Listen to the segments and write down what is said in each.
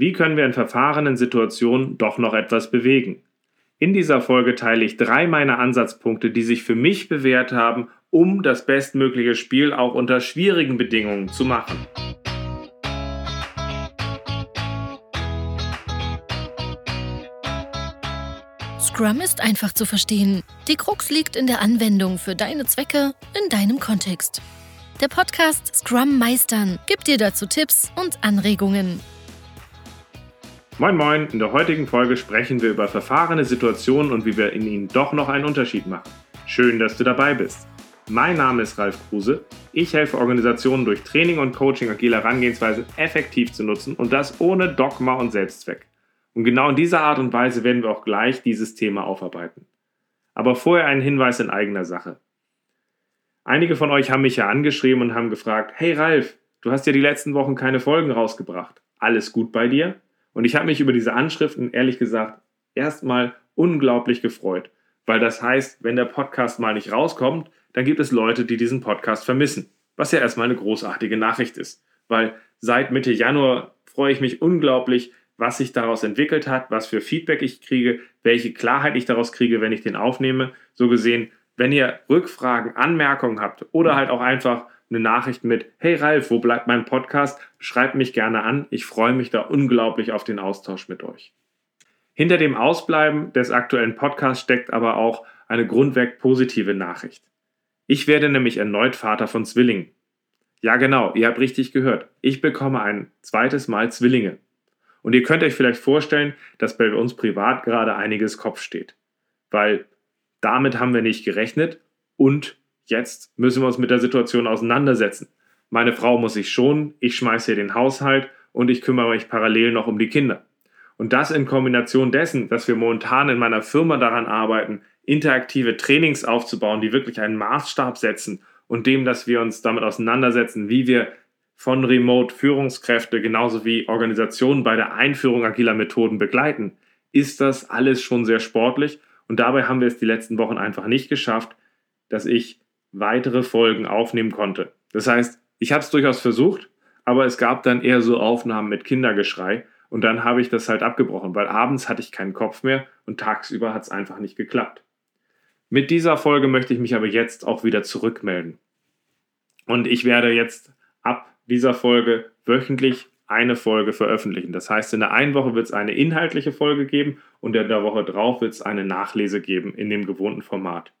Wie können wir in verfahrenen Situationen doch noch etwas bewegen? In dieser Folge teile ich drei meiner Ansatzpunkte, die sich für mich bewährt haben, um das bestmögliche Spiel auch unter schwierigen Bedingungen zu machen. Scrum ist einfach zu verstehen. Die Krux liegt in der Anwendung für deine Zwecke in deinem Kontext. Der Podcast Scrum Meistern gibt dir dazu Tipps und Anregungen. Moin Moin, in der heutigen Folge sprechen wir über verfahrene Situationen und wie wir in ihnen doch noch einen Unterschied machen. Schön, dass du dabei bist. Mein Name ist Ralf Kruse. Ich helfe Organisationen durch Training und Coaching agile Herangehensweisen effektiv zu nutzen und das ohne Dogma und Selbstzweck. Und genau in dieser Art und Weise werden wir auch gleich dieses Thema aufarbeiten. Aber vorher ein Hinweis in eigener Sache. Einige von euch haben mich ja angeschrieben und haben gefragt, hey Ralf, du hast ja die letzten Wochen keine Folgen rausgebracht. Alles gut bei dir? Und ich habe mich über diese Anschriften ehrlich gesagt erstmal unglaublich gefreut, weil das heißt, wenn der Podcast mal nicht rauskommt, dann gibt es Leute, die diesen Podcast vermissen, was ja erstmal eine großartige Nachricht ist, weil seit Mitte Januar freue ich mich unglaublich, was sich daraus entwickelt hat, was für Feedback ich kriege, welche Klarheit ich daraus kriege, wenn ich den aufnehme. So gesehen, wenn ihr Rückfragen, Anmerkungen habt oder halt auch einfach eine Nachricht mit, hey Ralf, wo bleibt mein Podcast? Schreibt mich gerne an. Ich freue mich da unglaublich auf den Austausch mit euch. Hinter dem Ausbleiben des aktuellen Podcasts steckt aber auch eine grundweg positive Nachricht. Ich werde nämlich erneut Vater von Zwillingen. Ja genau, ihr habt richtig gehört. Ich bekomme ein zweites Mal Zwillinge. Und ihr könnt euch vielleicht vorstellen, dass bei uns privat gerade einiges Kopf steht. Weil damit haben wir nicht gerechnet und jetzt müssen wir uns mit der Situation auseinandersetzen. Meine Frau muss sich schonen, ich schmeiße hier den Haushalt und ich kümmere mich parallel noch um die Kinder. Und das in Kombination dessen, dass wir momentan in meiner Firma daran arbeiten, interaktive Trainings aufzubauen, die wirklich einen Maßstab setzen und dem, dass wir uns damit auseinandersetzen, wie wir von Remote-Führungskräfte genauso wie Organisationen bei der Einführung agiler Methoden begleiten, ist das alles schon sehr sportlich. Und dabei haben wir es die letzten Wochen einfach nicht geschafft, dass ich weitere Folgen aufnehmen konnte. Das heißt, ich habe es durchaus versucht, aber es gab dann eher so Aufnahmen mit Kindergeschrei und dann habe ich das halt abgebrochen, weil abends hatte ich keinen Kopf mehr und tagsüber hat es einfach nicht geklappt. Mit dieser Folge möchte ich mich aber jetzt auch wieder zurückmelden. Und ich werde jetzt ab dieser Folge wöchentlich eine Folge veröffentlichen. Das heißt, in der einen Woche wird es eine inhaltliche Folge geben und in der Woche drauf wird es eine Nachlese geben in dem gewohnten Format.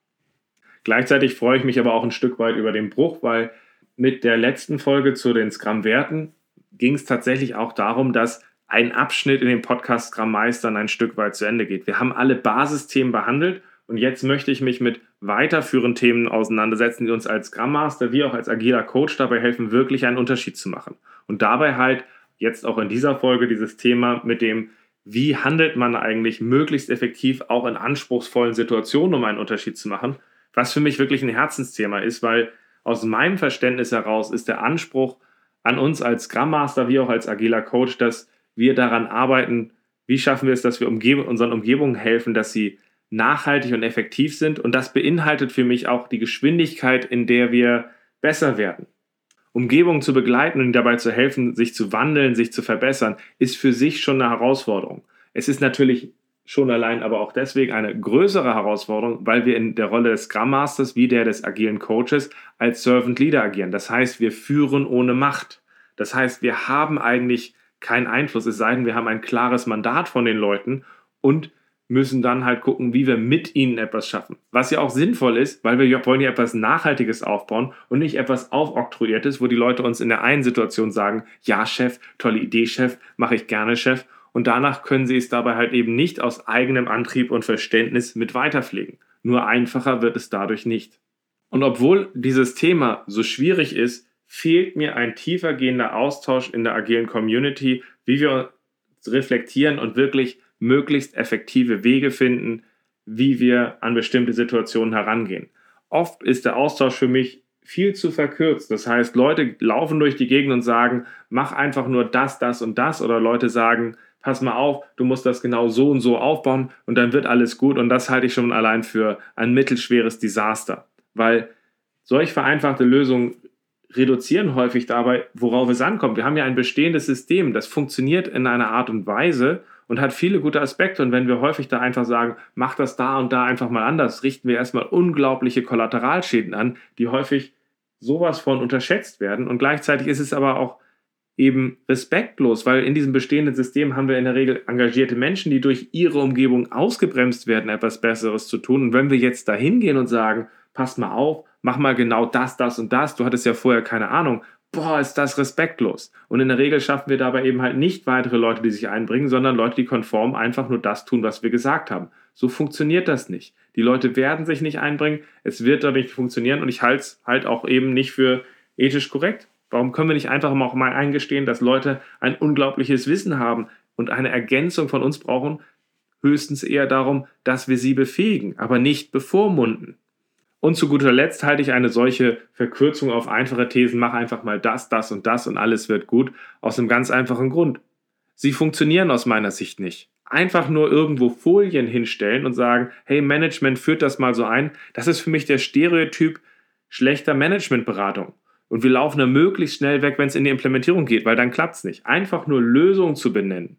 Gleichzeitig freue ich mich aber auch ein Stück weit über den Bruch, weil mit der letzten Folge zu den Scrum-Werten ging es tatsächlich auch darum, dass ein Abschnitt in dem Podcast Scrum Meistern ein Stück weit zu Ende geht. Wir haben alle Basisthemen behandelt und jetzt möchte ich mich mit weiterführenden Themen auseinandersetzen, die uns als Scrum Master wie auch als agiler Coach dabei helfen, wirklich einen Unterschied zu machen. Und dabei halt jetzt auch in dieser Folge dieses Thema mit dem, wie handelt man eigentlich möglichst effektiv auch in anspruchsvollen Situationen, um einen Unterschied zu machen, was für mich wirklich ein Herzensthema ist, weil aus meinem Verständnis heraus ist der Anspruch an uns als Scrum Master wie auch als agiler Coach, dass wir daran arbeiten, wie schaffen wir es, dass wir umgeben, unseren Umgebungen helfen, dass sie nachhaltig und effektiv sind. Und das beinhaltet für mich auch die Geschwindigkeit, in der wir besser werden. Umgebung zu begleiten und dabei zu helfen, sich zu wandeln, sich zu verbessern, ist für sich schon eine Herausforderung. Es ist natürlich schon allein aber auch deswegen eine größere Herausforderung, weil wir in der Rolle des Scrum Masters wie der des agilen Coaches als Servant Leader agieren. Das heißt, wir führen ohne Macht. Das heißt, wir haben eigentlich keinen Einfluss, es sei denn, wir haben ein klares Mandat von den Leuten und müssen dann halt gucken, wie wir mit ihnen etwas schaffen. Was ja auch sinnvoll ist, weil wir wollen ja etwas Nachhaltiges aufbauen und nicht etwas Aufoktroyiertes, wo die Leute uns in der einen Situation sagen, ja Chef, tolle Idee Chef, mache ich gerne Chef. Und danach können sie es dabei halt eben nicht aus eigenem Antrieb und Verständnis mit weiterpflegen. Nur einfacher wird es dadurch nicht. Und obwohl dieses Thema so schwierig ist, fehlt mir ein tiefergehender Austausch in der agilen Community, wie wir reflektieren und wirklich möglichst effektive Wege finden, wie wir an bestimmte Situationen herangehen. Oft ist der Austausch für mich viel zu verkürzt. Das heißt, Leute laufen durch die Gegend und sagen, mach einfach nur das, das und das. Oder Leute sagen, pass mal auf, du musst das genau so und so aufbauen und dann wird alles gut. Und das halte ich schon allein für ein mittelschweres Desaster. Weil solch vereinfachte Lösungen reduzieren häufig dabei, worauf es ankommt. Wir haben ja ein bestehendes System, das funktioniert in einer Art und Weise und hat viele gute Aspekte. Und wenn wir häufig da einfach sagen, mach das da und da einfach mal anders, richten wir erstmal unglaubliche Kollateralschäden an, die häufig sowas von unterschätzt werden. Und gleichzeitig ist es aber auch eben respektlos, weil in diesem bestehenden System haben wir in der Regel engagierte Menschen, die durch ihre Umgebung ausgebremst werden, etwas Besseres zu tun. Und wenn wir jetzt da hingehen und sagen, pass mal auf, mach mal genau das, das und das, du hattest ja vorher keine Ahnung, boah, ist das respektlos. Und in der Regel schaffen wir dabei eben halt nicht weitere Leute, die sich einbringen, sondern Leute, die konform einfach nur das tun, was wir gesagt haben. So funktioniert das nicht. Die Leute werden sich nicht einbringen, es wird dadurch nicht funktionieren und ich halte es halt auch eben nicht für ethisch korrekt. Warum können wir nicht einfach auch mal eingestehen, dass Leute ein unglaubliches Wissen haben und eine Ergänzung von uns brauchen? Höchstens eher darum, dass wir sie befähigen, aber nicht bevormunden. Und zu guter Letzt halte ich eine solche Verkürzung auf einfache Thesen, mach einfach mal das, das und das und alles wird gut, aus einem ganz einfachen Grund. Sie funktionieren aus meiner Sicht nicht. Einfach nur irgendwo Folien hinstellen und sagen, hey, Management führt das mal so ein, das ist für mich der Stereotyp schlechter Managementberatung. Und wir laufen da möglichst schnell weg, wenn es in die Implementierung geht, weil dann klappt es nicht. Einfach nur Lösungen zu benennen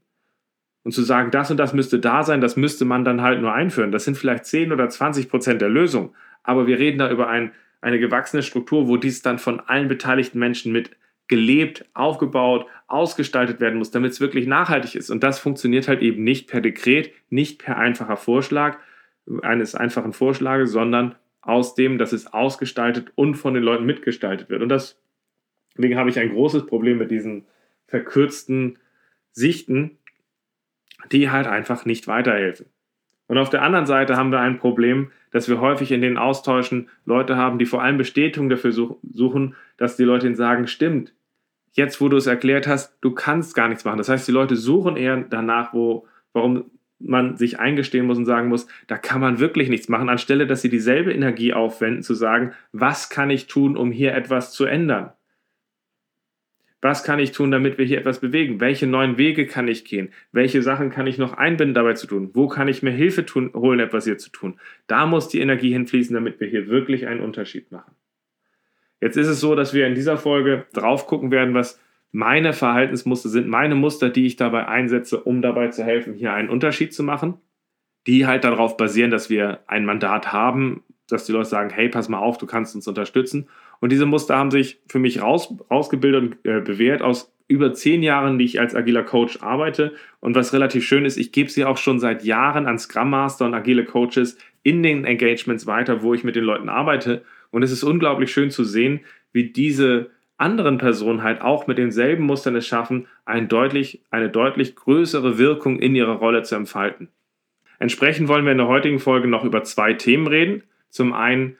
und zu sagen, das und das müsste da sein, das müsste man dann halt nur einführen. Das sind vielleicht 10 oder 20 Prozent der Lösung. Aber wir reden da über ein, eine gewachsene Struktur, wo dies dann von allen beteiligten Menschen mit gelebt, aufgebaut, ausgestaltet werden muss, damit es wirklich nachhaltig ist. Und das funktioniert halt eben nicht per Dekret, nicht per einfacher Vorschlag eines einfachen Vorschlages, sondern aus dem, dass es ausgestaltet und von den Leuten mitgestaltet wird. Und deswegen habe ich ein großes Problem mit diesen verkürzten Sichten, die halt einfach nicht weiterhelfen. Und auf der anderen Seite haben wir ein Problem, dass wir häufig in den Austauschen Leute haben, die vor allem Bestätigung dafür suchen, dass die Leute ihnen sagen, stimmt, jetzt wo du es erklärt hast, du kannst gar nichts machen. Das heißt, die Leute suchen eher danach, wo, warum man sich eingestehen muss und sagen muss, da kann man wirklich nichts machen, anstelle dass sie dieselbe Energie aufwenden, zu sagen, was kann ich tun, um hier etwas zu ändern? Was kann ich tun, damit wir hier etwas bewegen? Welche neuen Wege kann ich gehen? Welche Sachen kann ich noch einbinden, dabei zu tun? Wo kann ich mir Hilfe tun, holen, etwas hier zu tun? Da muss die Energie hinfließen, damit wir hier wirklich einen Unterschied machen. Jetzt ist es so, dass wir in dieser Folge drauf gucken werden, was meine Verhaltensmuster sind, meine Muster, die ich dabei einsetze, um dabei zu helfen, hier einen Unterschied zu machen, die halt darauf basieren, dass wir ein Mandat haben, dass die Leute sagen, hey, pass mal auf, du kannst uns unterstützen. Und diese Muster haben sich für mich raus, rausgebildet und äh, bewährt aus über zehn Jahren, die ich als agiler Coach arbeite. Und was relativ schön ist, ich gebe sie auch schon seit Jahren an Scrum Master und agile Coaches in den Engagements weiter, wo ich mit den Leuten arbeite. Und es ist unglaublich schön zu sehen, wie diese anderen Personen halt auch mit denselben Mustern es schaffen, ein deutlich, eine deutlich größere Wirkung in ihrer Rolle zu entfalten. Entsprechend wollen wir in der heutigen Folge noch über zwei Themen reden. Zum einen,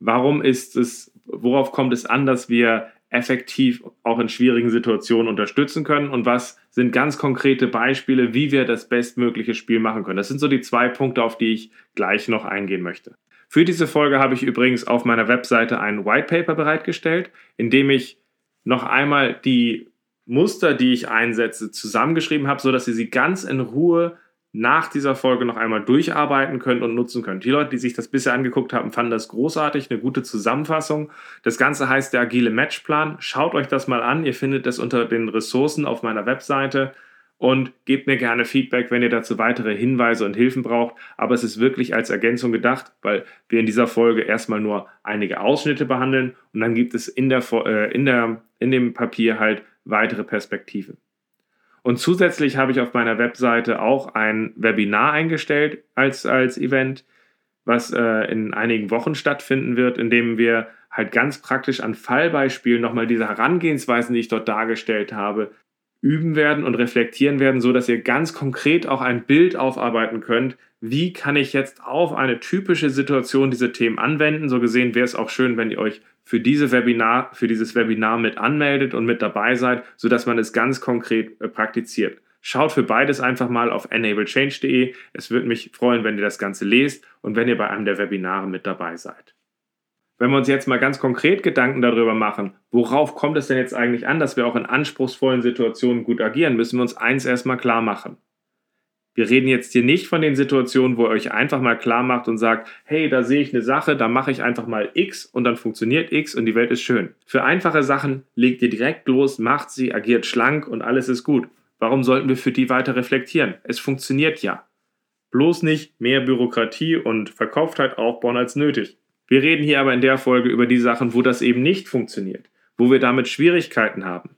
warum ist es, worauf kommt es an, dass wir effektiv auch in schwierigen Situationen unterstützen können und was sind ganz konkrete Beispiele, wie wir das bestmögliche Spiel machen können. Das sind so die zwei Punkte, auf die ich gleich noch eingehen möchte. Für diese Folge habe ich übrigens auf meiner Webseite ein White Paper bereitgestellt, in dem ich noch einmal die Muster, die ich einsetze, zusammengeschrieben habe, sodass ihr sie ganz in Ruhe nach dieser Folge noch einmal durcharbeiten könnt und nutzen könnt. Die Leute, die sich das bisher angeguckt haben, fanden das großartig, eine gute Zusammenfassung. Das Ganze heißt der agile Matchplan. Schaut euch das mal an. Ihr findet das unter den Ressourcen auf meiner Webseite und gebt mir gerne Feedback, wenn ihr dazu weitere Hinweise und Hilfen braucht. Aber es ist wirklich als Ergänzung gedacht, weil wir in dieser Folge erstmal nur einige Ausschnitte behandeln und dann gibt es in, der, äh, in, der, in dem Papier halt weitere Perspektiven. Und zusätzlich habe ich auf meiner Webseite auch ein Webinar eingestellt als, als Event, was äh, in einigen Wochen stattfinden wird, in dem wir halt ganz praktisch an Fallbeispielen nochmal diese Herangehensweisen, die ich dort dargestellt habe, üben werden und reflektieren werden, so dass ihr ganz konkret auch ein Bild aufarbeiten könnt, wie kann ich jetzt auf eine typische Situation diese Themen anwenden. So gesehen wäre es auch schön, wenn ihr euch für diese Webinar, für dieses Webinar mit anmeldet und mit dabei seid, so dass man es ganz konkret äh, praktiziert. Schaut für beides einfach mal auf enablechange.de. Es würde mich freuen, wenn ihr das Ganze lest und wenn ihr bei einem der Webinare mit dabei seid. Wenn wir uns jetzt mal ganz konkret Gedanken darüber machen, worauf kommt es denn jetzt eigentlich an, dass wir auch in anspruchsvollen Situationen gut agieren, müssen wir uns eins erstmal klar machen. Wir reden jetzt hier nicht von den Situationen, wo ihr euch einfach mal klar macht und sagt, hey, da sehe ich eine Sache, da mache ich einfach mal X und dann funktioniert X und die Welt ist schön. Für einfache Sachen legt ihr direkt los, macht sie, agiert schlank und alles ist gut. Warum sollten wir für die weiter reflektieren? Es funktioniert ja. Bloß nicht mehr Bürokratie und Verkauftheit aufbauen als nötig. Wir reden hier aber in der Folge über die Sachen, wo das eben nicht funktioniert, wo wir damit Schwierigkeiten haben.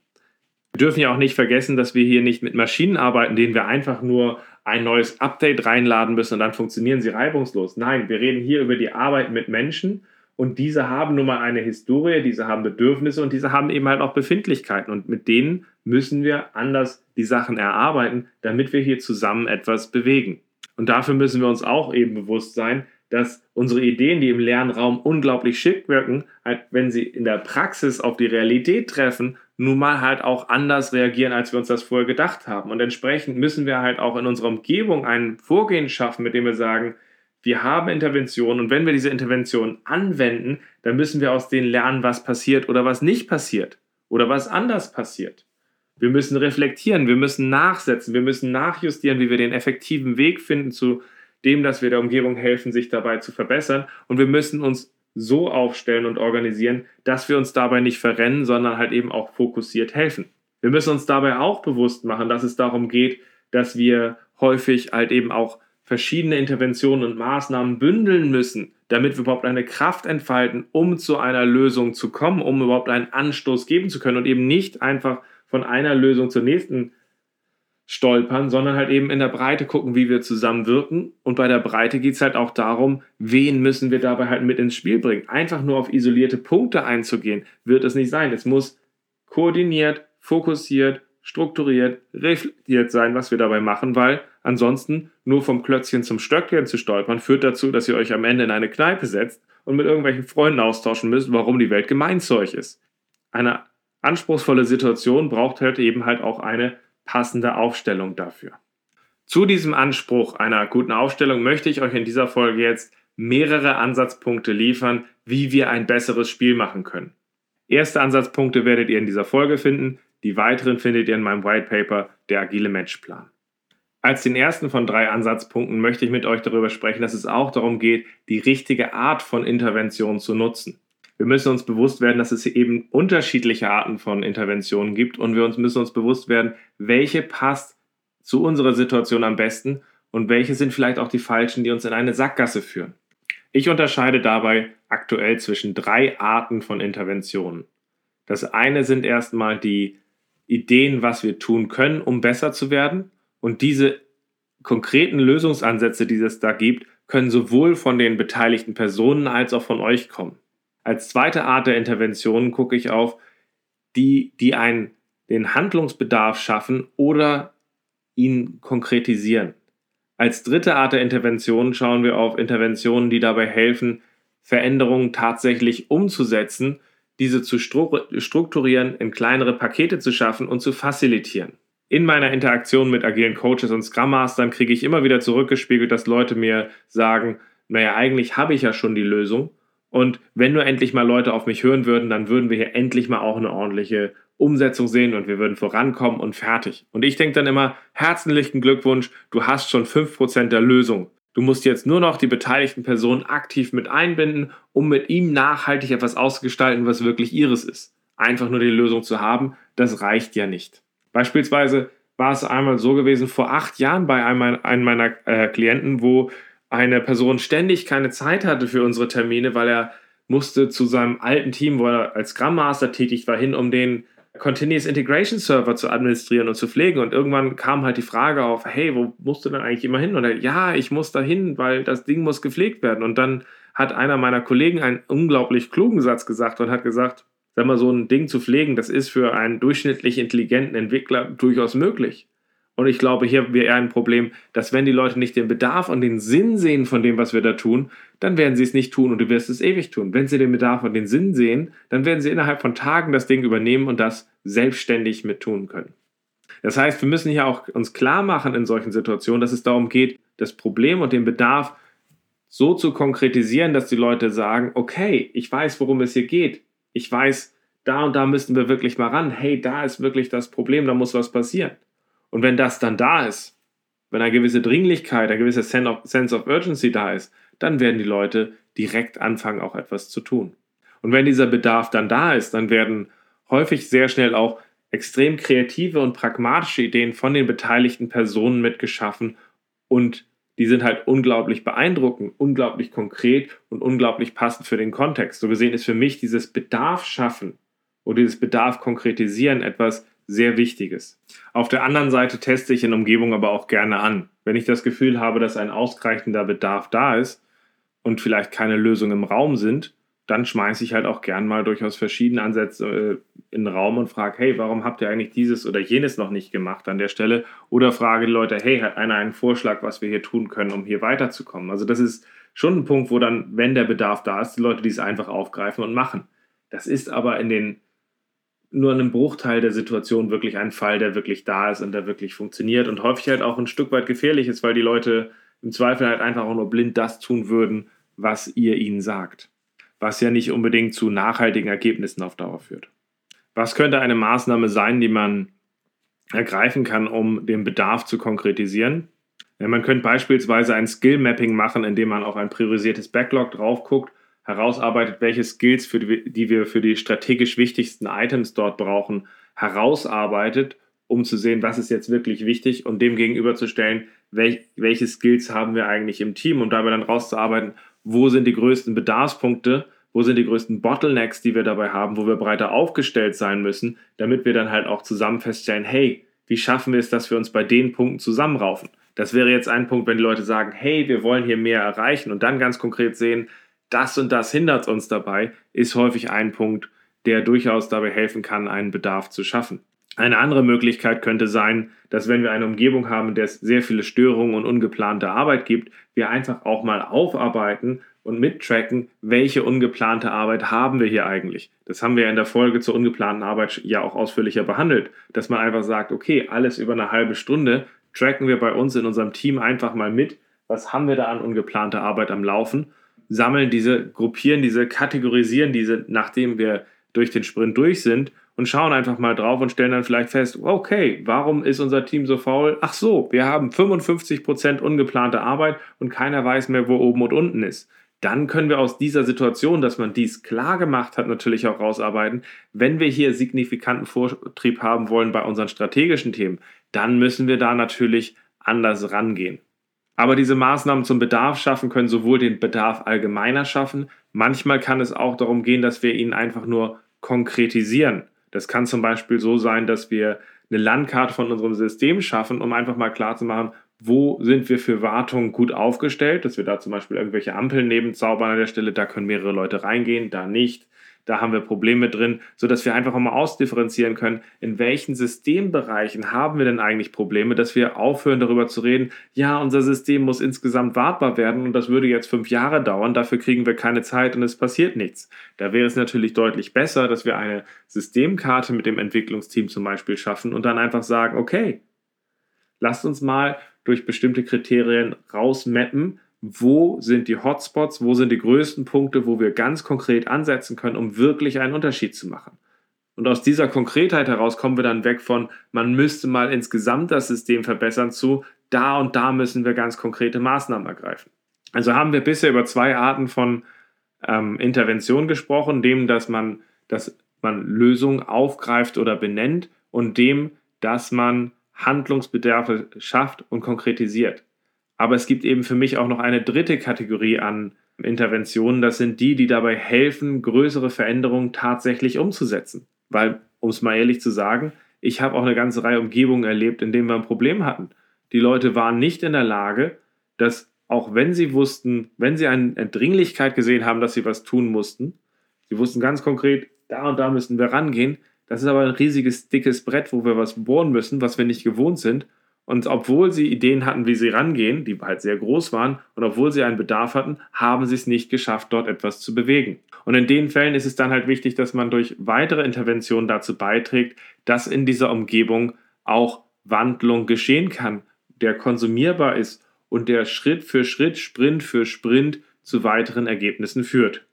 Wir dürfen ja auch nicht vergessen, dass wir hier nicht mit Maschinen arbeiten, denen wir einfach nur ein neues Update reinladen müssen und dann funktionieren sie reibungslos. Nein, wir reden hier über die Arbeit mit Menschen und diese haben nun mal eine Historie, diese haben Bedürfnisse und diese haben eben halt auch Befindlichkeiten und mit denen müssen wir anders die Sachen erarbeiten, damit wir hier zusammen etwas bewegen. Und dafür müssen wir uns auch eben bewusst sein, dass unsere Ideen, die im leeren Raum unglaublich schick wirken, halt, wenn sie in der Praxis auf die Realität treffen, nun mal halt auch anders reagieren, als wir uns das vorher gedacht haben. Und entsprechend müssen wir halt auch in unserer Umgebung ein Vorgehen schaffen, mit dem wir sagen, wir haben Interventionen und wenn wir diese Interventionen anwenden, dann müssen wir aus denen lernen, was passiert oder was nicht passiert oder was anders passiert. Wir müssen reflektieren, wir müssen nachsetzen, wir müssen nachjustieren, wie wir den effektiven Weg finden zu dem, dass wir der Umgebung helfen, sich dabei zu verbessern. Und wir müssen uns so aufstellen und organisieren, dass wir uns dabei nicht verrennen, sondern halt eben auch fokussiert helfen. Wir müssen uns dabei auch bewusst machen, dass es darum geht, dass wir häufig halt eben auch verschiedene Interventionen und Maßnahmen bündeln müssen, damit wir überhaupt eine Kraft entfalten, um zu einer Lösung zu kommen, um überhaupt einen Anstoß geben zu können und eben nicht einfach von einer Lösung zur nächsten stolpern, sondern halt eben in der Breite gucken, wie wir zusammenwirken. Und bei der Breite geht es halt auch darum, wen müssen wir dabei halt mit ins Spiel bringen. Einfach nur auf isolierte Punkte einzugehen, wird es nicht sein. Es muss koordiniert, fokussiert, strukturiert, reflektiert sein, was wir dabei machen, weil ansonsten nur vom Klötzchen zum Stöckchen zu stolpern, führt dazu, dass ihr euch am Ende in eine Kneipe setzt und mit irgendwelchen Freunden austauschen müsst, warum die Welt gemein zu euch ist. Eine anspruchsvolle Situation braucht halt eben halt auch eine passende Aufstellung dafür. Zu diesem Anspruch einer guten Aufstellung möchte ich euch in dieser Folge jetzt mehrere Ansatzpunkte liefern, wie wir ein besseres Spiel machen können. Erste Ansatzpunkte werdet ihr in dieser Folge finden, die weiteren findet ihr in meinem White Paper Der agile Matchplan. Als den ersten von drei Ansatzpunkten möchte ich mit euch darüber sprechen, dass es auch darum geht, die richtige Art von Intervention zu nutzen wir müssen uns bewusst werden, dass es eben unterschiedliche Arten von Interventionen gibt und wir uns müssen uns bewusst werden, welche passt zu unserer Situation am besten und welche sind vielleicht auch die falschen, die uns in eine Sackgasse führen. Ich unterscheide dabei aktuell zwischen drei Arten von Interventionen. Das eine sind erstmal die Ideen, was wir tun können, um besser zu werden. Und diese konkreten Lösungsansätze, die es da gibt, können sowohl von den beteiligten Personen als auch von euch kommen. Als zweite Art der Intervention gucke ich auf die, die einen, den Handlungsbedarf schaffen oder ihn konkretisieren. Als dritte Art der Intervention schauen wir auf Interventionen, die dabei helfen, Veränderungen tatsächlich umzusetzen, diese zu strukturieren, in kleinere Pakete zu schaffen und zu facilitieren. In meiner Interaktion mit agilen Coaches und Scrum Mastern kriege ich immer wieder zurückgespiegelt, dass Leute mir sagen, naja, eigentlich habe ich ja schon die Lösung, und wenn nur endlich mal Leute auf mich hören würden, dann würden wir hier endlich mal auch eine ordentliche Umsetzung sehen und wir würden vorankommen und fertig. Und ich denke dann immer, herzlichen Glückwunsch, du hast schon 5% der Lösung. Du musst jetzt nur noch die beteiligten Personen aktiv mit einbinden, um mit ihm nachhaltig etwas auszugestalten, was wirklich ihres ist. Einfach nur die Lösung zu haben, das reicht ja nicht. Beispielsweise war es einmal so gewesen vor acht Jahren bei einem meiner äh, Klienten, wo eine Person ständig keine Zeit hatte für unsere Termine, weil er musste zu seinem alten Team, wo er als Scrum Master tätig war, hin, um den Continuous Integration Server zu administrieren und zu pflegen. Und irgendwann kam halt die Frage auf, hey, wo musst du denn eigentlich immer hin? Und er, ja, ich muss da hin, weil das Ding muss gepflegt werden. Und dann hat einer meiner Kollegen einen unglaublich klugen Satz gesagt und hat gesagt, sag mal, so ein Ding zu pflegen, das ist für einen durchschnittlich intelligenten Entwickler durchaus möglich. Und ich glaube, hier haben wir eher ein Problem, dass wenn die Leute nicht den Bedarf und den Sinn sehen von dem, was wir da tun, dann werden sie es nicht tun und du wirst es ewig tun. Wenn sie den Bedarf und den Sinn sehen, dann werden sie innerhalb von Tagen das Ding übernehmen und das selbstständig mit tun können. Das heißt, wir müssen hier auch uns klar machen in solchen Situationen, dass es darum geht, das Problem und den Bedarf so zu konkretisieren, dass die Leute sagen, okay, ich weiß, worum es hier geht. Ich weiß, da und da müssten wir wirklich mal ran. Hey, da ist wirklich das Problem, da muss was passieren. Und wenn das dann da ist, wenn eine gewisse Dringlichkeit, ein gewisser Sense of Urgency da ist, dann werden die Leute direkt anfangen, auch etwas zu tun. Und wenn dieser Bedarf dann da ist, dann werden häufig sehr schnell auch extrem kreative und pragmatische Ideen von den beteiligten Personen mitgeschaffen und die sind halt unglaublich beeindruckend, unglaublich konkret und unglaublich passend für den Kontext. So gesehen ist für mich dieses Bedarf schaffen oder dieses Bedarf konkretisieren etwas sehr Wichtiges. Auf der anderen Seite teste ich in Umgebung aber auch gerne an. Wenn ich das Gefühl habe, dass ein ausreichender Bedarf da ist und vielleicht keine Lösungen im Raum sind, dann schmeiße ich halt auch gern mal durchaus verschiedene Ansätze äh, in den Raum und frage, hey, warum habt ihr eigentlich dieses oder jenes noch nicht gemacht an der Stelle? Oder frage die Leute, hey, hat einer einen Vorschlag, was wir hier tun können, um hier weiterzukommen? Also das ist schon ein Punkt, wo dann, wenn der Bedarf da ist, die Leute dies einfach aufgreifen und machen. Das ist aber in den nur in einem Bruchteil der Situation wirklich ein Fall, der wirklich da ist und der wirklich funktioniert und häufig halt auch ein Stück weit gefährlich ist, weil die Leute im Zweifel halt einfach auch nur blind das tun würden, was ihr ihnen sagt was ja nicht unbedingt zu nachhaltigen Ergebnissen auf Dauer führt. Was könnte eine Maßnahme sein, die man ergreifen kann, um den Bedarf zu konkretisieren? Ja, man könnte beispielsweise ein Skill-Mapping machen, indem man auf ein priorisiertes Backlog drauf guckt, herausarbeitet, welche Skills, für die, die wir für die strategisch wichtigsten Items dort brauchen, herausarbeitet, um zu sehen, was ist jetzt wirklich wichtig und dem gegenüberzustellen, welch, welche Skills haben wir eigentlich im Team und dabei dann rauszuarbeiten, wo sind die größten Bedarfspunkte, wo sind die größten Bottlenecks, die wir dabei haben, wo wir breiter aufgestellt sein müssen, damit wir dann halt auch zusammen feststellen, hey, wie schaffen wir es, dass wir uns bei den Punkten zusammenraufen? Das wäre jetzt ein Punkt, wenn die Leute sagen, hey, wir wollen hier mehr erreichen und dann ganz konkret sehen, das und das hindert uns dabei, ist häufig ein Punkt, der durchaus dabei helfen kann, einen Bedarf zu schaffen. Eine andere Möglichkeit könnte sein, dass wenn wir eine Umgebung haben, in der es sehr viele Störungen und ungeplante Arbeit gibt, wir einfach auch mal aufarbeiten und mittracken, welche ungeplante Arbeit haben wir hier eigentlich. Das haben wir in der Folge zur ungeplanten Arbeit ja auch ausführlicher behandelt, dass man einfach sagt, okay, alles über eine halbe Stunde tracken wir bei uns in unserem Team einfach mal mit, was haben wir da an ungeplanter Arbeit am Laufen, sammeln diese, gruppieren diese, kategorisieren diese, nachdem wir durch den Sprint durch sind und schauen einfach mal drauf und stellen dann vielleicht fest, okay, warum ist unser Team so faul? Ach so, wir haben 55% ungeplante Arbeit und keiner weiß mehr, wo oben und unten ist. Dann können wir aus dieser Situation, dass man dies klar gemacht hat, natürlich auch rausarbeiten. Wenn wir hier signifikanten Vortrieb haben wollen bei unseren strategischen Themen, dann müssen wir da natürlich anders rangehen. Aber diese Maßnahmen zum Bedarf schaffen können sowohl den Bedarf allgemeiner schaffen, manchmal kann es auch darum gehen, dass wir ihn einfach nur konkretisieren. Das kann zum Beispiel so sein, dass wir eine Landkarte von unserem System schaffen, um einfach mal klar zu machen, wo sind wir für Wartung gut aufgestellt, dass wir da zum Beispiel irgendwelche Ampeln neben zaubern an der Stelle, da können mehrere Leute reingehen, da nicht da haben wir Probleme drin, sodass wir einfach mal ausdifferenzieren können, in welchen Systembereichen haben wir denn eigentlich Probleme, dass wir aufhören darüber zu reden, ja, unser System muss insgesamt wartbar werden und das würde jetzt fünf Jahre dauern, dafür kriegen wir keine Zeit und es passiert nichts. Da wäre es natürlich deutlich besser, dass wir eine Systemkarte mit dem Entwicklungsteam zum Beispiel schaffen und dann einfach sagen, okay, lasst uns mal durch bestimmte Kriterien rausmappen, wo sind die Hotspots, wo sind die größten Punkte, wo wir ganz konkret ansetzen können, um wirklich einen Unterschied zu machen. Und aus dieser Konkretheit heraus kommen wir dann weg von, man müsste mal insgesamt das System verbessern zu, da und da müssen wir ganz konkrete Maßnahmen ergreifen. Also haben wir bisher über zwei Arten von ähm, Intervention gesprochen, dem, dass man, dass man Lösungen aufgreift oder benennt und dem, dass man Handlungsbedarfe schafft und konkretisiert. Aber es gibt eben für mich auch noch eine dritte Kategorie an Interventionen. Das sind die, die dabei helfen, größere Veränderungen tatsächlich umzusetzen. Weil, um es mal ehrlich zu sagen, ich habe auch eine ganze Reihe Umgebungen erlebt, in denen wir ein Problem hatten. Die Leute waren nicht in der Lage, dass auch wenn sie wussten, wenn sie eine Dringlichkeit gesehen haben, dass sie was tun mussten, sie wussten ganz konkret, da und da müssen wir rangehen. Das ist aber ein riesiges, dickes Brett, wo wir was bohren müssen, was wir nicht gewohnt sind. Und obwohl sie Ideen hatten, wie sie rangehen, die halt sehr groß waren, und obwohl sie einen Bedarf hatten, haben sie es nicht geschafft, dort etwas zu bewegen. Und in den Fällen ist es dann halt wichtig, dass man durch weitere Interventionen dazu beiträgt, dass in dieser Umgebung auch Wandlung geschehen kann, der konsumierbar ist und der Schritt für Schritt, Sprint für Sprint zu weiteren Ergebnissen führt.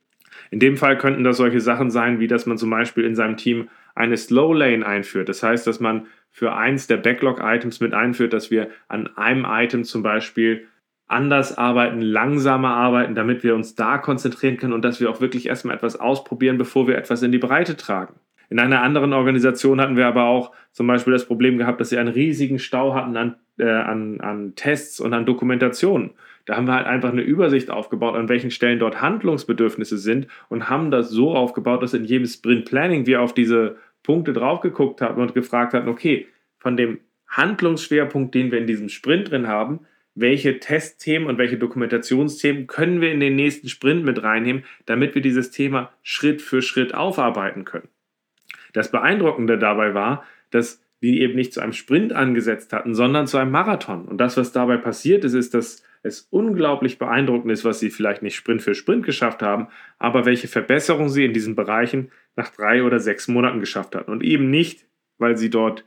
In dem Fall könnten das solche Sachen sein, wie dass man zum Beispiel in seinem Team eine Slow Lane einführt. Das heißt, dass man für eins der Backlog-Items mit einführt, dass wir an einem Item zum Beispiel anders arbeiten, langsamer arbeiten, damit wir uns da konzentrieren können und dass wir auch wirklich erstmal etwas ausprobieren, bevor wir etwas in die Breite tragen. In einer anderen Organisation hatten wir aber auch zum Beispiel das Problem gehabt, dass sie einen riesigen Stau hatten an, äh, an, an Tests und an Dokumentationen. Da haben wir halt einfach eine Übersicht aufgebaut, an welchen Stellen dort Handlungsbedürfnisse sind und haben das so aufgebaut, dass in jedem Sprint Planning wir auf diese Punkte drauf geguckt haben und gefragt hatten, okay, von dem Handlungsschwerpunkt, den wir in diesem Sprint drin haben, welche Testthemen und welche Dokumentationsthemen können wir in den nächsten Sprint mit reinnehmen, damit wir dieses Thema Schritt für Schritt aufarbeiten können. Das Beeindruckende dabei war, dass wir eben nicht zu einem Sprint angesetzt hatten, sondern zu einem Marathon. Und das, was dabei passiert ist, ist, dass es unglaublich beeindruckend ist, was sie vielleicht nicht Sprint für Sprint geschafft haben, aber welche Verbesserung sie in diesen Bereichen nach drei oder sechs Monaten geschafft hatten. Und eben nicht, weil sie dort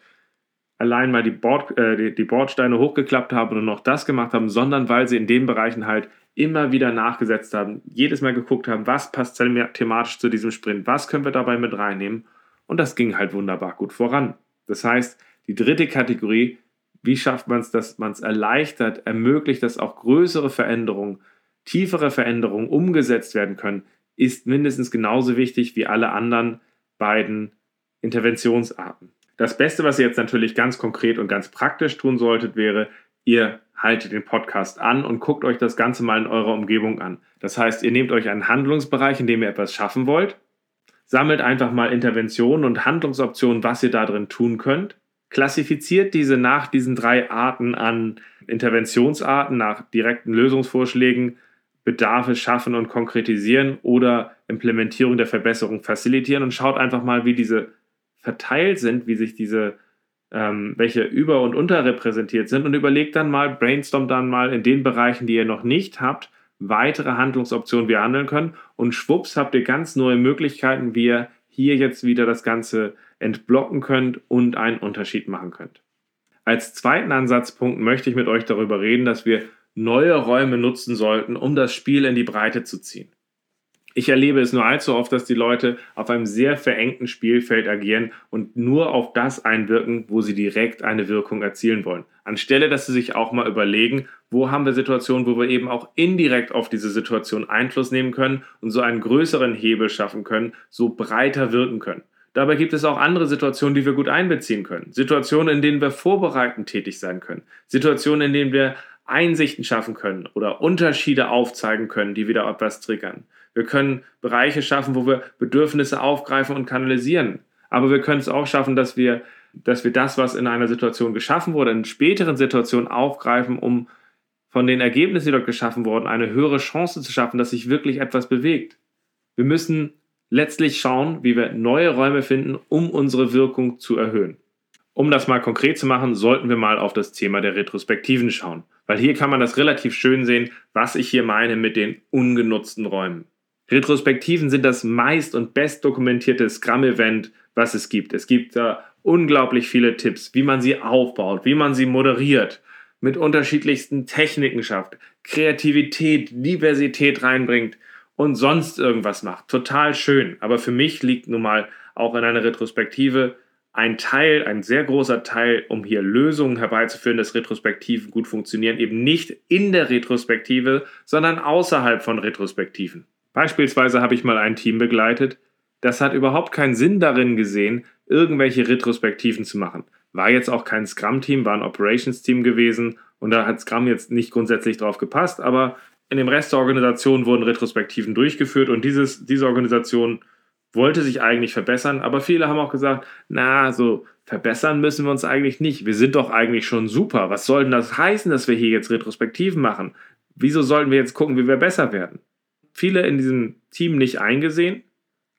allein mal die, Bord, äh, die Bordsteine hochgeklappt haben und noch das gemacht haben, sondern weil sie in den Bereichen halt immer wieder nachgesetzt haben, jedes Mal geguckt haben, was passt thematisch zu diesem Sprint, was können wir dabei mit reinnehmen und das ging halt wunderbar gut voran. Das heißt, die dritte Kategorie, wie schafft man es, dass man es erleichtert, ermöglicht, dass auch größere Veränderungen, tiefere Veränderungen umgesetzt werden können, ist mindestens genauso wichtig wie alle anderen beiden Interventionsarten. Das Beste, was ihr jetzt natürlich ganz konkret und ganz praktisch tun solltet, wäre, ihr haltet den Podcast an und guckt euch das Ganze mal in eurer Umgebung an. Das heißt, ihr nehmt euch einen Handlungsbereich, in dem ihr etwas schaffen wollt sammelt einfach mal Interventionen und Handlungsoptionen, was ihr da drin tun könnt. Klassifiziert diese nach diesen drei Arten an Interventionsarten, nach direkten Lösungsvorschlägen, Bedarfe schaffen und konkretisieren oder Implementierung der Verbesserung facilitieren und schaut einfach mal, wie diese verteilt sind, wie sich diese, ähm, welche über- und unterrepräsentiert sind und überlegt dann mal, brainstormt dann mal in den Bereichen, die ihr noch nicht habt, weitere Handlungsoptionen wir handeln können. Und schwupps habt ihr ganz neue Möglichkeiten, wie ihr hier jetzt wieder das Ganze entblocken könnt und einen Unterschied machen könnt. Als zweiten Ansatzpunkt möchte ich mit euch darüber reden, dass wir neue Räume nutzen sollten, um das Spiel in die Breite zu ziehen. Ich erlebe es nur allzu oft, dass die Leute auf einem sehr verengten Spielfeld agieren und nur auf das einwirken, wo sie direkt eine Wirkung erzielen wollen. Anstelle, dass sie sich auch mal überlegen, wo haben wir Situationen, wo wir eben auch indirekt auf diese Situation Einfluss nehmen können und so einen größeren Hebel schaffen können, so breiter wirken können. Dabei gibt es auch andere Situationen, die wir gut einbeziehen können. Situationen, in denen wir vorbereitend tätig sein können. Situationen, in denen wir Einsichten schaffen können oder Unterschiede aufzeigen können, die wieder etwas triggern. Wir können Bereiche schaffen, wo wir Bedürfnisse aufgreifen und kanalisieren. Aber wir können es auch schaffen, dass wir, dass wir das, was in einer Situation geschaffen wurde, in späteren Situationen aufgreifen, um von den Ergebnissen, die dort geschaffen wurden, eine höhere Chance zu schaffen, dass sich wirklich etwas bewegt. Wir müssen letztlich schauen, wie wir neue Räume finden, um unsere Wirkung zu erhöhen. Um das mal konkret zu machen, sollten wir mal auf das Thema der Retrospektiven schauen, weil hier kann man das relativ schön sehen, was ich hier meine mit den ungenutzten Räumen. Retrospektiven sind das meist und best dokumentierte Scrum-Event, was es gibt. Es gibt da unglaublich viele Tipps, wie man sie aufbaut, wie man sie moderiert, mit unterschiedlichsten Techniken schafft, Kreativität, Diversität reinbringt und sonst irgendwas macht. Total schön. Aber für mich liegt nun mal auch in einer Retrospektive ein Teil, ein sehr großer Teil, um hier Lösungen herbeizuführen, dass Retrospektiven gut funktionieren, eben nicht in der Retrospektive, sondern außerhalb von Retrospektiven. Beispielsweise habe ich mal ein Team begleitet, das hat überhaupt keinen Sinn darin gesehen, irgendwelche Retrospektiven zu machen. War jetzt auch kein Scrum-Team, war ein Operations-Team gewesen und da hat Scrum jetzt nicht grundsätzlich drauf gepasst, aber in dem Rest der Organisation wurden Retrospektiven durchgeführt und dieses, diese Organisation wollte sich eigentlich verbessern, aber viele haben auch gesagt, na, so verbessern müssen wir uns eigentlich nicht. Wir sind doch eigentlich schon super. Was soll denn das heißen, dass wir hier jetzt Retrospektiven machen? Wieso sollten wir jetzt gucken, wie wir besser werden? Viele in diesem Team nicht eingesehen,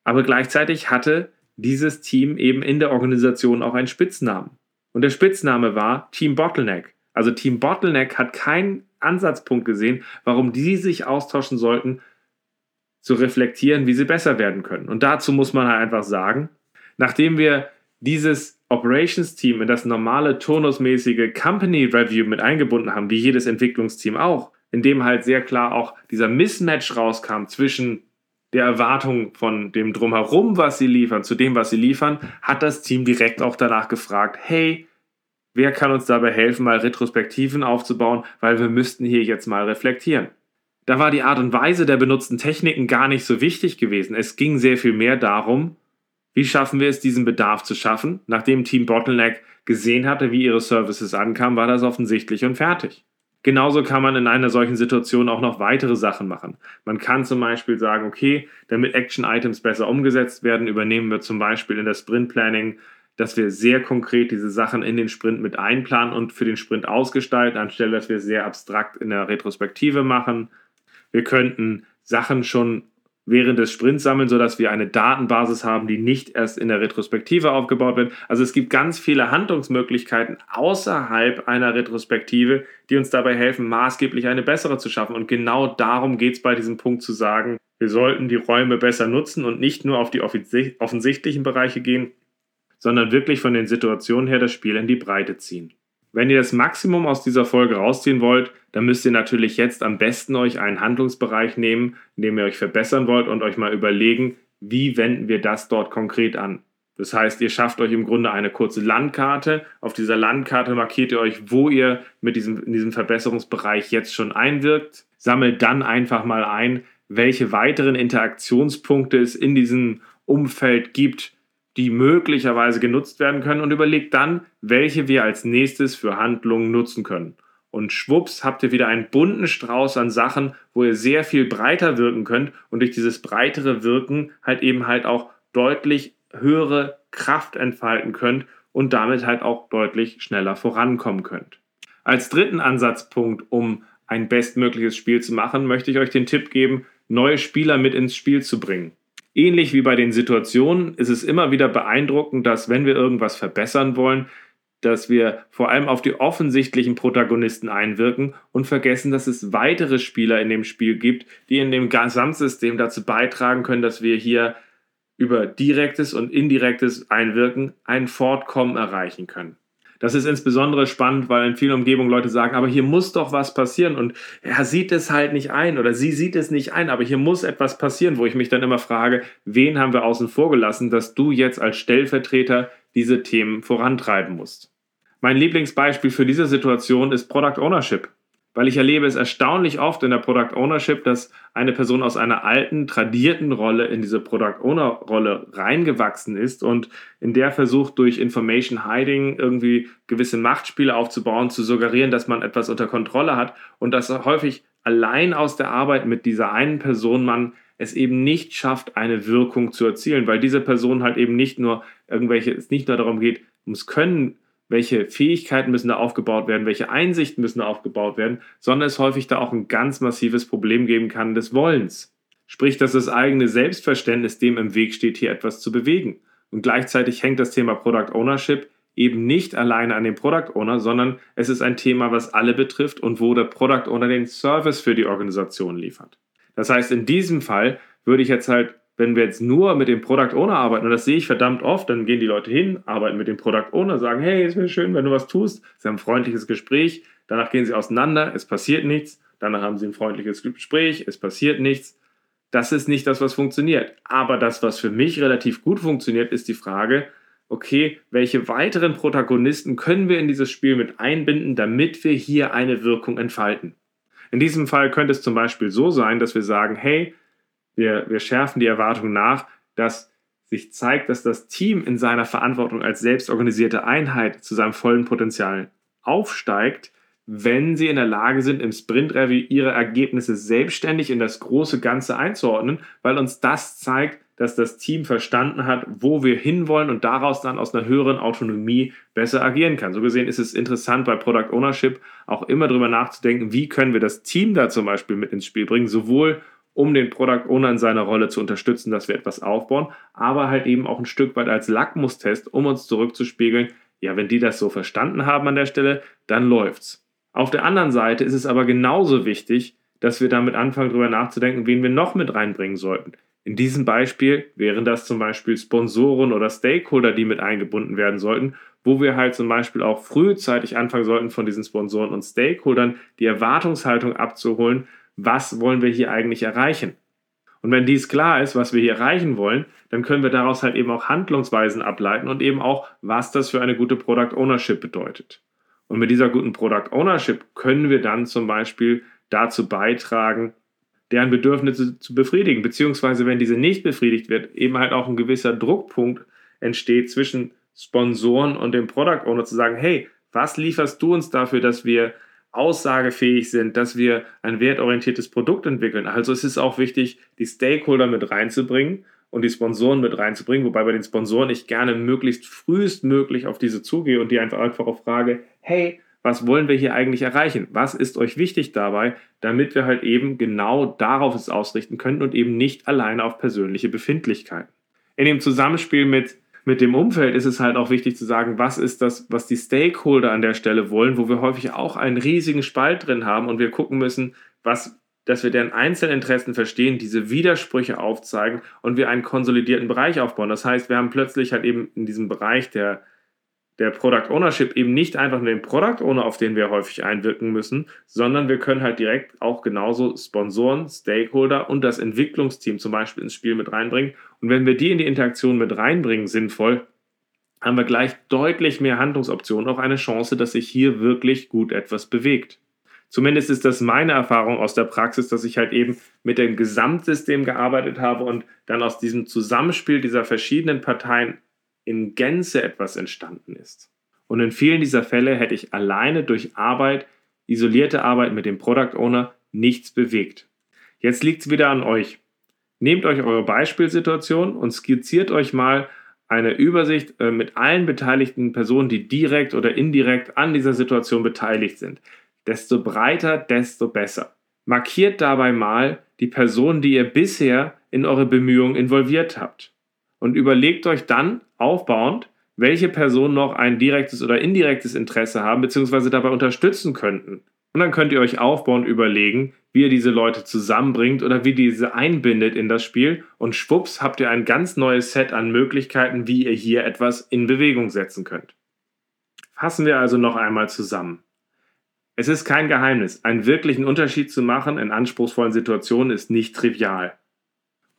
aber gleichzeitig hatte dieses Team eben in der Organisation auch einen Spitznamen. Und der Spitzname war Team Bottleneck. Also Team Bottleneck hat keinen Ansatzpunkt gesehen, warum die sich austauschen sollten, zu reflektieren, wie sie besser werden können. Und dazu muss man halt einfach sagen, nachdem wir dieses Operations Team in das normale turnusmäßige Company Review mit eingebunden haben, wie jedes Entwicklungsteam auch, in dem halt sehr klar auch dieser Mismatch rauskam zwischen der Erwartung von dem Drumherum, was sie liefern, zu dem, was sie liefern, hat das Team direkt auch danach gefragt, hey, wer kann uns dabei helfen, mal Retrospektiven aufzubauen, weil wir müssten hier jetzt mal reflektieren. Da war die Art und Weise der benutzten Techniken gar nicht so wichtig gewesen. Es ging sehr viel mehr darum, wie schaffen wir es, diesen Bedarf zu schaffen? Nachdem Team Bottleneck gesehen hatte, wie ihre Services ankamen, war das offensichtlich und fertig. Genauso kann man in einer solchen Situation auch noch weitere Sachen machen. Man kann zum Beispiel sagen, okay, damit Action-Items besser umgesetzt werden, übernehmen wir zum Beispiel in das Sprint-Planning, dass wir sehr konkret diese Sachen in den Sprint mit einplanen und für den Sprint ausgestalten, anstelle dass wir sehr abstrakt in der Retrospektive machen. Wir könnten Sachen schon während des Sprints sammeln, sodass wir eine Datenbasis haben, die nicht erst in der Retrospektive aufgebaut wird. Also es gibt ganz viele Handlungsmöglichkeiten außerhalb einer Retrospektive, die uns dabei helfen, maßgeblich eine bessere zu schaffen. Und genau darum geht es bei diesem Punkt zu sagen, wir sollten die Räume besser nutzen und nicht nur auf die offensichtlichen Bereiche gehen, sondern wirklich von den Situationen her das Spiel in die Breite ziehen. Wenn ihr das Maximum aus dieser Folge rausziehen wollt, dann müsst ihr natürlich jetzt am besten euch einen Handlungsbereich nehmen, in dem ihr euch verbessern wollt und euch mal überlegen, wie wenden wir das dort konkret an. Das heißt, ihr schafft euch im Grunde eine kurze Landkarte. Auf dieser Landkarte markiert ihr euch, wo ihr mit diesem, in diesem Verbesserungsbereich jetzt schon einwirkt. Sammelt dann einfach mal ein, welche weiteren Interaktionspunkte es in diesem Umfeld gibt, die möglicherweise genutzt werden können und überlegt dann, welche wir als nächstes für Handlungen nutzen können. Und schwupps habt ihr wieder einen bunten Strauß an Sachen, wo ihr sehr viel breiter wirken könnt und durch dieses breitere Wirken halt eben halt auch deutlich höhere Kraft entfalten könnt und damit halt auch deutlich schneller vorankommen könnt. Als dritten Ansatzpunkt, um ein bestmögliches Spiel zu machen, möchte ich euch den Tipp geben, neue Spieler mit ins Spiel zu bringen. Ähnlich wie bei den Situationen ist es immer wieder beeindruckend, dass wenn wir irgendwas verbessern wollen, dass wir vor allem auf die offensichtlichen Protagonisten einwirken und vergessen, dass es weitere Spieler in dem Spiel gibt, die in dem Gesamtsystem dazu beitragen können, dass wir hier über direktes und indirektes Einwirken ein Fortkommen erreichen können. Das ist insbesondere spannend, weil in vielen Umgebungen Leute sagen, aber hier muss doch was passieren und er sieht es halt nicht ein oder sie sieht es nicht ein, aber hier muss etwas passieren, wo ich mich dann immer frage, wen haben wir außen vor gelassen, dass du jetzt als Stellvertreter diese Themen vorantreiben musst. Mein Lieblingsbeispiel für diese Situation ist Product Ownership weil ich erlebe es erstaunlich oft in der Product Ownership, dass eine Person aus einer alten, tradierten Rolle in diese Product Owner Rolle reingewachsen ist und in der versucht, durch Information Hiding irgendwie gewisse Machtspiele aufzubauen, zu suggerieren, dass man etwas unter Kontrolle hat und dass häufig allein aus der Arbeit mit dieser einen Person man es eben nicht schafft, eine Wirkung zu erzielen, weil diese Person halt eben nicht nur irgendwelche, es nicht nur darum geht, ums Können welche Fähigkeiten müssen da aufgebaut werden, welche Einsichten müssen da aufgebaut werden, sondern es häufig da auch ein ganz massives Problem geben kann des Wollens. Sprich, dass das eigene Selbstverständnis dem im Weg steht, hier etwas zu bewegen. Und gleichzeitig hängt das Thema Product Ownership eben nicht alleine an dem Product Owner, sondern es ist ein Thema, was alle betrifft und wo der Product Owner den Service für die Organisation liefert. Das heißt, in diesem Fall würde ich jetzt halt wenn wir jetzt nur mit dem Product Owner arbeiten, und das sehe ich verdammt oft, dann gehen die Leute hin, arbeiten mit dem Product Owner, sagen, hey, es wäre schön, wenn du was tust. Sie haben ein freundliches Gespräch, danach gehen sie auseinander, es passiert nichts, danach haben sie ein freundliches Gespräch, es passiert nichts. Das ist nicht das, was funktioniert. Aber das, was für mich relativ gut funktioniert, ist die Frage, okay, welche weiteren Protagonisten können wir in dieses Spiel mit einbinden, damit wir hier eine Wirkung entfalten. In diesem Fall könnte es zum Beispiel so sein, dass wir sagen, hey, wir, wir schärfen die Erwartung nach, dass sich zeigt, dass das Team in seiner Verantwortung als selbstorganisierte Einheit zu seinem vollen Potenzial aufsteigt, wenn sie in der Lage sind, im Sprint-Review ihre Ergebnisse selbstständig in das große Ganze einzuordnen, weil uns das zeigt, dass das Team verstanden hat, wo wir hinwollen und daraus dann aus einer höheren Autonomie besser agieren kann. So gesehen ist es interessant bei Product Ownership auch immer darüber nachzudenken, wie können wir das Team da zum Beispiel mit ins Spiel bringen, sowohl um den Product Owner in seiner Rolle zu unterstützen, dass wir etwas aufbauen, aber halt eben auch ein Stück weit als Lackmustest, um uns zurückzuspiegeln, ja, wenn die das so verstanden haben an der Stelle, dann läuft's. Auf der anderen Seite ist es aber genauso wichtig, dass wir damit anfangen, darüber nachzudenken, wen wir noch mit reinbringen sollten. In diesem Beispiel wären das zum Beispiel Sponsoren oder Stakeholder, die mit eingebunden werden sollten, wo wir halt zum Beispiel auch frühzeitig anfangen sollten, von diesen Sponsoren und Stakeholdern die Erwartungshaltung abzuholen, was wollen wir hier eigentlich erreichen? Und wenn dies klar ist, was wir hier erreichen wollen, dann können wir daraus halt eben auch Handlungsweisen ableiten und eben auch, was das für eine gute Product Ownership bedeutet. Und mit dieser guten Product Ownership können wir dann zum Beispiel dazu beitragen, deren Bedürfnisse zu befriedigen, beziehungsweise wenn diese nicht befriedigt wird, eben halt auch ein gewisser Druckpunkt entsteht zwischen Sponsoren und dem Product Owner zu sagen, hey, was lieferst du uns dafür, dass wir aussagefähig sind, dass wir ein wertorientiertes Produkt entwickeln. Also es ist auch wichtig, die Stakeholder mit reinzubringen und die Sponsoren mit reinzubringen, wobei bei den Sponsoren ich gerne möglichst frühestmöglich auf diese zugehe und die einfach einfach auch frage, hey, was wollen wir hier eigentlich erreichen? Was ist euch wichtig dabei, damit wir halt eben genau darauf es ausrichten können und eben nicht alleine auf persönliche Befindlichkeiten. In dem Zusammenspiel mit mit dem Umfeld ist es halt auch wichtig zu sagen, was ist das, was die Stakeholder an der Stelle wollen, wo wir häufig auch einen riesigen Spalt drin haben und wir gucken müssen, was, dass wir deren Einzelinteressen verstehen, diese Widersprüche aufzeigen und wir einen konsolidierten Bereich aufbauen. Das heißt, wir haben plötzlich halt eben in diesem Bereich der der Product Ownership eben nicht einfach nur den Product Owner, auf den wir häufig einwirken müssen, sondern wir können halt direkt auch genauso Sponsoren, Stakeholder und das Entwicklungsteam zum Beispiel ins Spiel mit reinbringen. Und wenn wir die in die Interaktion mit reinbringen, sinnvoll, haben wir gleich deutlich mehr Handlungsoptionen, auch eine Chance, dass sich hier wirklich gut etwas bewegt. Zumindest ist das meine Erfahrung aus der Praxis, dass ich halt eben mit dem Gesamtsystem gearbeitet habe und dann aus diesem Zusammenspiel dieser verschiedenen Parteien in Gänze etwas entstanden ist. Und in vielen dieser Fälle hätte ich alleine durch Arbeit, isolierte Arbeit mit dem Product Owner nichts bewegt. Jetzt liegt es wieder an euch. Nehmt euch eure Beispielsituation und skizziert euch mal eine Übersicht äh, mit allen beteiligten Personen, die direkt oder indirekt an dieser Situation beteiligt sind. Desto breiter, desto besser. Markiert dabei mal die Personen, die ihr bisher in eure Bemühungen involviert habt und überlegt euch dann aufbauend, welche Personen noch ein direktes oder indirektes Interesse haben, beziehungsweise dabei unterstützen könnten. Und dann könnt ihr euch aufbauend überlegen, wie ihr diese Leute zusammenbringt oder wie diese einbindet in das Spiel. Und schwupps habt ihr ein ganz neues Set an Möglichkeiten, wie ihr hier etwas in Bewegung setzen könnt. Fassen wir also noch einmal zusammen. Es ist kein Geheimnis, einen wirklichen Unterschied zu machen in anspruchsvollen Situationen ist nicht trivial.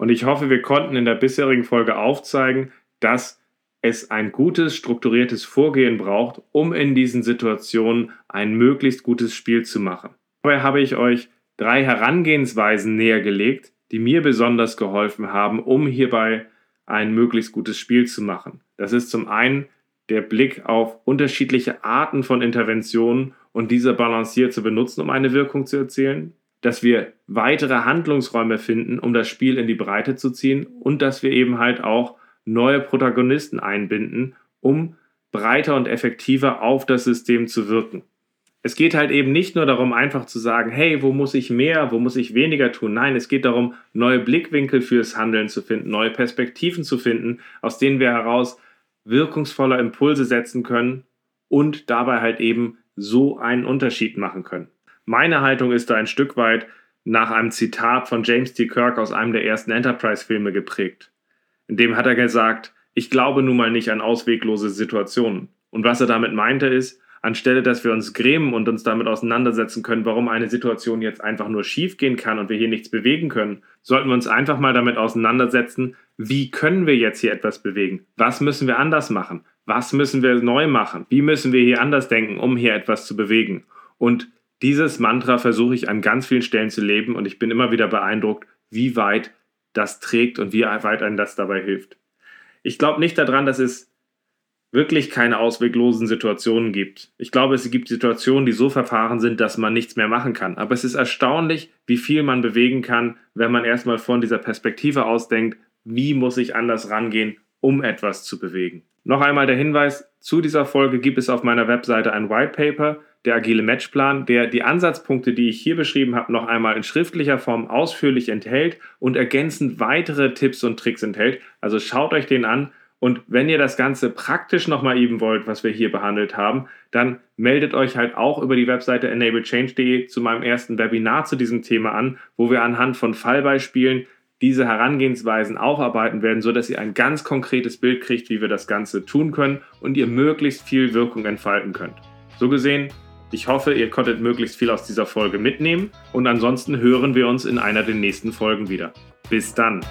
Und ich hoffe, wir konnten in der bisherigen Folge aufzeigen, dass es ein gutes, strukturiertes Vorgehen braucht, um in diesen Situationen ein möglichst gutes Spiel zu machen. Dabei habe ich euch drei Herangehensweisen nähergelegt, die mir besonders geholfen haben, um hierbei ein möglichst gutes Spiel zu machen. Das ist zum einen der Blick auf unterschiedliche Arten von Interventionen und diese balanciert zu benutzen, um eine Wirkung zu erzielen dass wir weitere Handlungsräume finden, um das Spiel in die Breite zu ziehen und dass wir eben halt auch neue Protagonisten einbinden, um breiter und effektiver auf das System zu wirken. Es geht halt eben nicht nur darum, einfach zu sagen, hey, wo muss ich mehr, wo muss ich weniger tun? Nein, es geht darum, neue Blickwinkel fürs Handeln zu finden, neue Perspektiven zu finden, aus denen wir heraus wirkungsvoller Impulse setzen können und dabei halt eben so einen Unterschied machen können. Meine Haltung ist da ein Stück weit nach einem Zitat von James T. Kirk aus einem der ersten Enterprise-Filme geprägt. In dem hat er gesagt, ich glaube nun mal nicht an ausweglose Situationen. Und was er damit meinte ist, anstelle dass wir uns grämen und uns damit auseinandersetzen können, warum eine Situation jetzt einfach nur schief gehen kann und wir hier nichts bewegen können, sollten wir uns einfach mal damit auseinandersetzen, wie können wir jetzt hier etwas bewegen? Was müssen wir anders machen? Was müssen wir neu machen? Wie müssen wir hier anders denken, um hier etwas zu bewegen? Und dieses Mantra versuche ich an ganz vielen Stellen zu leben und ich bin immer wieder beeindruckt, wie weit das trägt und wie weit einem das dabei hilft. Ich glaube nicht daran, dass es wirklich keine ausweglosen Situationen gibt. Ich glaube, es gibt Situationen, die so verfahren sind, dass man nichts mehr machen kann. Aber es ist erstaunlich, wie viel man bewegen kann, wenn man erstmal von dieser Perspektive ausdenkt, wie muss ich anders rangehen, um etwas zu bewegen. Noch einmal der Hinweis, zu dieser Folge gibt es auf meiner Webseite ein White Paper, der agile Matchplan, der die Ansatzpunkte, die ich hier beschrieben habe, noch einmal in schriftlicher Form ausführlich enthält und ergänzend weitere Tipps und Tricks enthält. Also schaut euch den an und wenn ihr das Ganze praktisch nochmal üben wollt, was wir hier behandelt haben, dann meldet euch halt auch über die Webseite enablechange.de zu meinem ersten Webinar zu diesem Thema an, wo wir anhand von Fallbeispielen diese Herangehensweisen aufarbeiten werden, sodass ihr ein ganz konkretes Bild kriegt, wie wir das Ganze tun können und ihr möglichst viel Wirkung entfalten könnt. So gesehen ich hoffe, ihr konntet möglichst viel aus dieser Folge mitnehmen und ansonsten hören wir uns in einer der nächsten Folgen wieder. Bis dann!